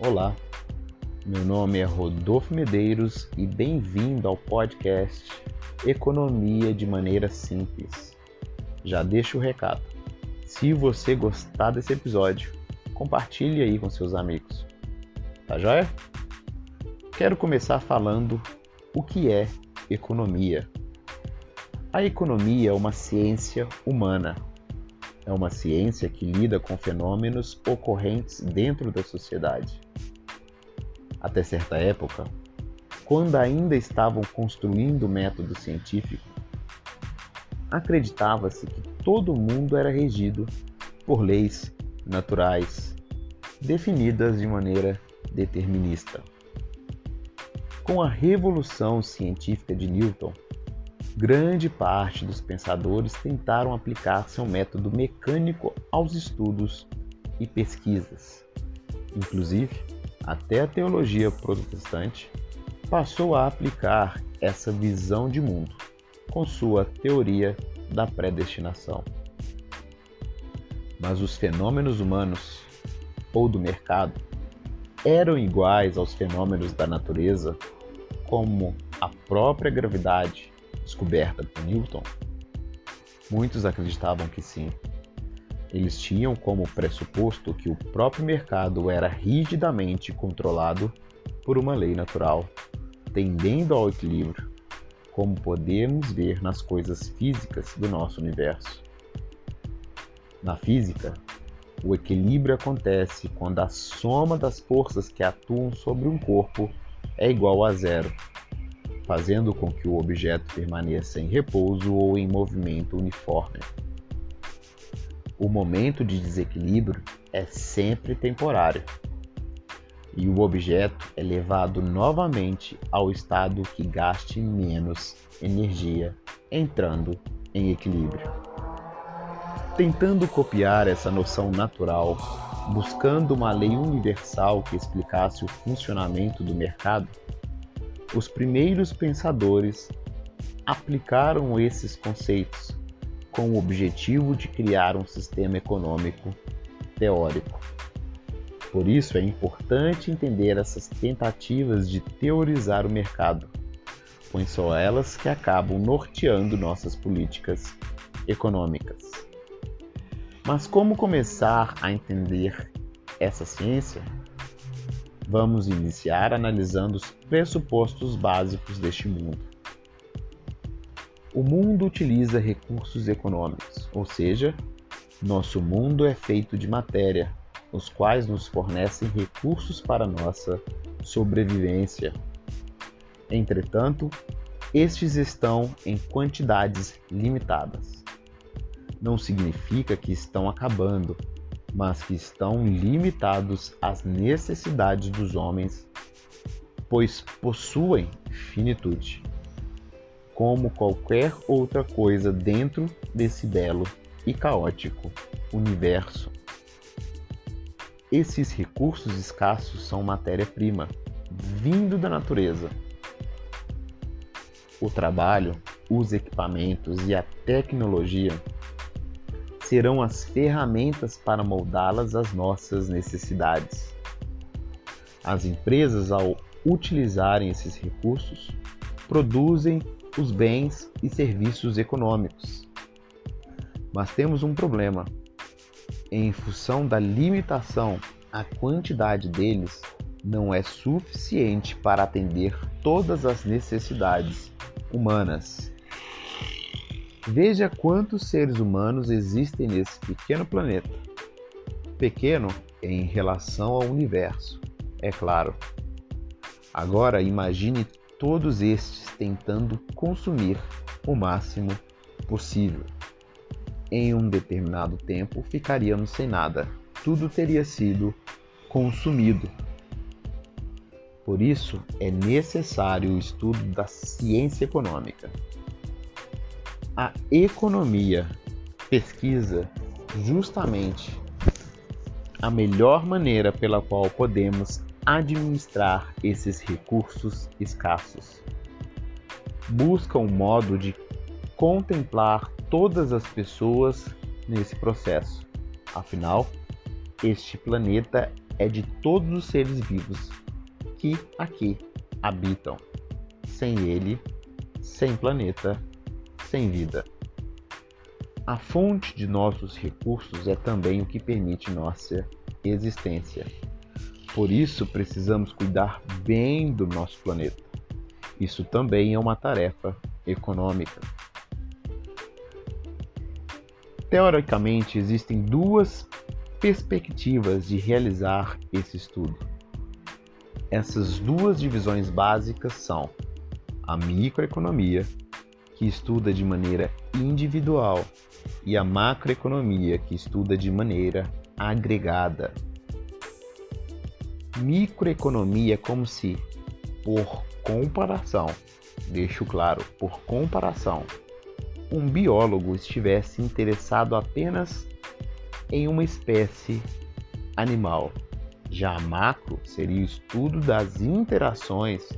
Olá, meu nome é Rodolfo Medeiros e bem-vindo ao podcast Economia de Maneira Simples. Já deixo o recado. Se você gostar desse episódio, compartilhe aí com seus amigos. Tá joia? Quero começar falando o que é economia. A economia é uma ciência humana. É uma ciência que lida com fenômenos ocorrentes dentro da sociedade até certa época, quando ainda estavam construindo o método científico, acreditava-se que todo mundo era regido por leis naturais definidas de maneira determinista. Com a revolução científica de Newton, grande parte dos pensadores tentaram aplicar seu método mecânico aos estudos e pesquisas. Inclusive, até a teologia protestante, passou a aplicar essa visão de mundo com sua teoria da predestinação. Mas os fenômenos humanos ou do mercado eram iguais aos fenômenos da natureza, como a própria gravidade descoberta por Newton? Muitos acreditavam que sim. Eles tinham como pressuposto que o próprio mercado era rigidamente controlado por uma lei natural, tendendo ao equilíbrio, como podemos ver nas coisas físicas do nosso universo. Na física, o equilíbrio acontece quando a soma das forças que atuam sobre um corpo é igual a zero, fazendo com que o objeto permaneça em repouso ou em movimento uniforme. O momento de desequilíbrio é sempre temporário e o objeto é levado novamente ao estado que gaste menos energia, entrando em equilíbrio. Tentando copiar essa noção natural, buscando uma lei universal que explicasse o funcionamento do mercado, os primeiros pensadores aplicaram esses conceitos com o objetivo de criar um sistema econômico teórico. Por isso é importante entender essas tentativas de teorizar o mercado, pois são elas que acabam norteando nossas políticas econômicas. Mas como começar a entender essa ciência? Vamos iniciar analisando os pressupostos básicos deste mundo. O mundo utiliza recursos econômicos, ou seja, nosso mundo é feito de matéria, os quais nos fornecem recursos para nossa sobrevivência. Entretanto, estes estão em quantidades limitadas. Não significa que estão acabando, mas que estão limitados às necessidades dos homens, pois possuem finitude como qualquer outra coisa dentro desse belo e caótico universo. Esses recursos escassos são matéria-prima, vindo da natureza. O trabalho, os equipamentos e a tecnologia serão as ferramentas para moldá-las às nossas necessidades. As empresas, ao utilizarem esses recursos, produzem os bens e serviços econômicos. Mas temos um problema. Em função da limitação, a quantidade deles não é suficiente para atender todas as necessidades humanas. Veja quantos seres humanos existem nesse pequeno planeta. Pequeno em relação ao universo, é claro. Agora imagine todos estes tentando consumir o máximo possível. Em um determinado tempo ficaríamos sem nada, tudo teria sido consumido. Por isso é necessário o estudo da ciência econômica. A economia pesquisa justamente a melhor maneira pela qual podemos administrar esses recursos escassos. Busca um modo de contemplar todas as pessoas nesse processo. Afinal, este planeta é de todos os seres vivos que aqui habitam. Sem ele, sem planeta, sem vida. A fonte de nossos recursos é também o que permite nossa existência. Por isso, precisamos cuidar bem do nosso planeta. Isso também é uma tarefa econômica. Teoricamente, existem duas perspectivas de realizar esse estudo. Essas duas divisões básicas são a microeconomia, que estuda de maneira individual, e a macroeconomia, que estuda de maneira agregada. Microeconomia é como se, por comparação, deixo claro, por comparação, um biólogo estivesse interessado apenas em uma espécie animal. Já a macro seria o estudo das interações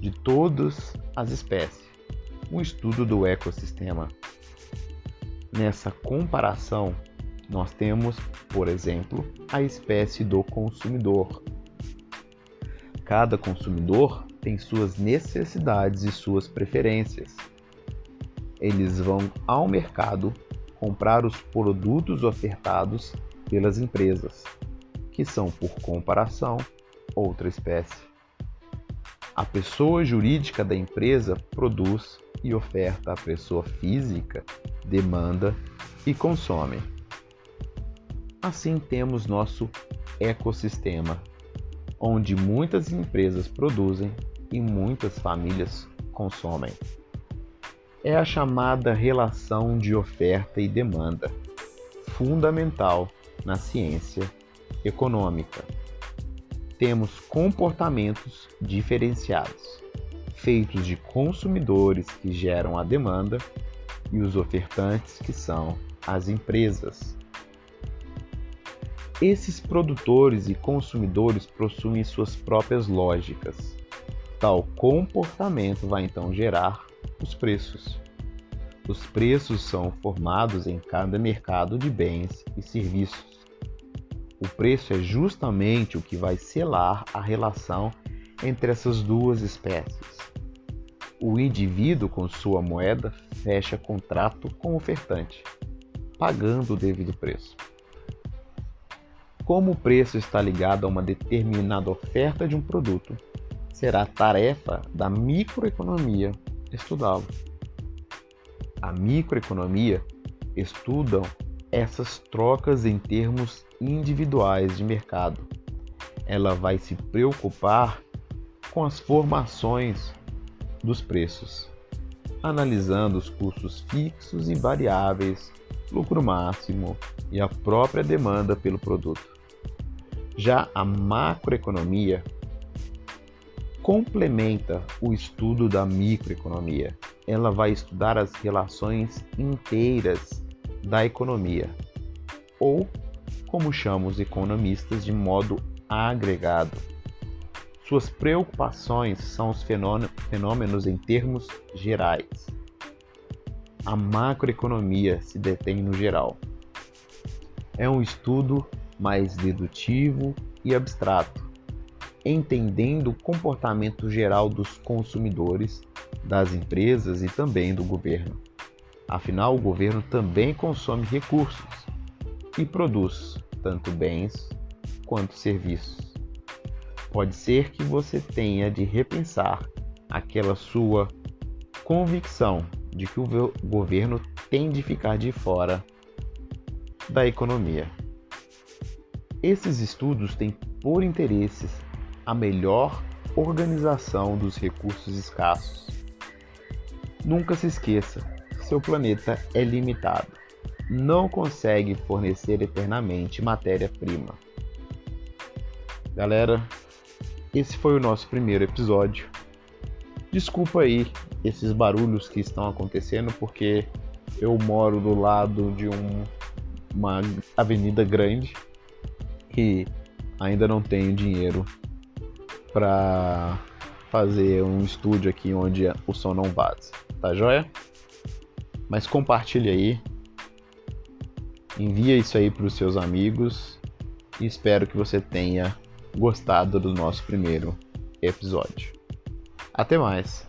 de todas as espécies, um estudo do ecossistema. Nessa comparação, nós temos, por exemplo, a espécie do consumidor. Cada consumidor tem suas necessidades e suas preferências. Eles vão ao mercado comprar os produtos ofertados pelas empresas, que são, por comparação, outra espécie. A pessoa jurídica da empresa produz e oferta à pessoa física, demanda e consome. Assim temos nosso ecossistema, onde muitas empresas produzem e muitas famílias consomem. É a chamada relação de oferta e demanda, fundamental na ciência econômica. Temos comportamentos diferenciados, feitos de consumidores que geram a demanda e os ofertantes que são as empresas. Esses produtores e consumidores possuem suas próprias lógicas, Tal comportamento vai então gerar os preços. Os preços são formados em cada mercado de bens e serviços. O preço é justamente o que vai selar a relação entre essas duas espécies. O indivíduo, com sua moeda, fecha contrato com o ofertante, pagando o devido preço. Como o preço está ligado a uma determinada oferta de um produto, será tarefa da microeconomia estudá-lo. A microeconomia estudam essas trocas em termos individuais de mercado. Ela vai se preocupar com as formações dos preços, analisando os custos fixos e variáveis, lucro máximo e a própria demanda pelo produto. Já a macroeconomia complementa o estudo da microeconomia. Ela vai estudar as relações inteiras da economia, ou, como chamam os economistas, de modo agregado. Suas preocupações são os fenômenos em termos gerais. A macroeconomia se detém no geral. É um estudo mais dedutivo e abstrato entendendo o comportamento geral dos consumidores, das empresas e também do governo. Afinal, o governo também consome recursos e produz tanto bens quanto serviços. Pode ser que você tenha de repensar aquela sua convicção de que o governo tem de ficar de fora da economia. Esses estudos têm por interesses a melhor organização dos recursos escassos. Nunca se esqueça, seu planeta é limitado. Não consegue fornecer eternamente matéria-prima. Galera, esse foi o nosso primeiro episódio. Desculpa aí esses barulhos que estão acontecendo porque eu moro do lado de um, uma avenida grande e ainda não tenho dinheiro para fazer um estúdio aqui onde o som não vaza, tá joia? Mas compartilhe aí, envia isso aí para os seus amigos e espero que você tenha gostado do nosso primeiro episódio. Até mais!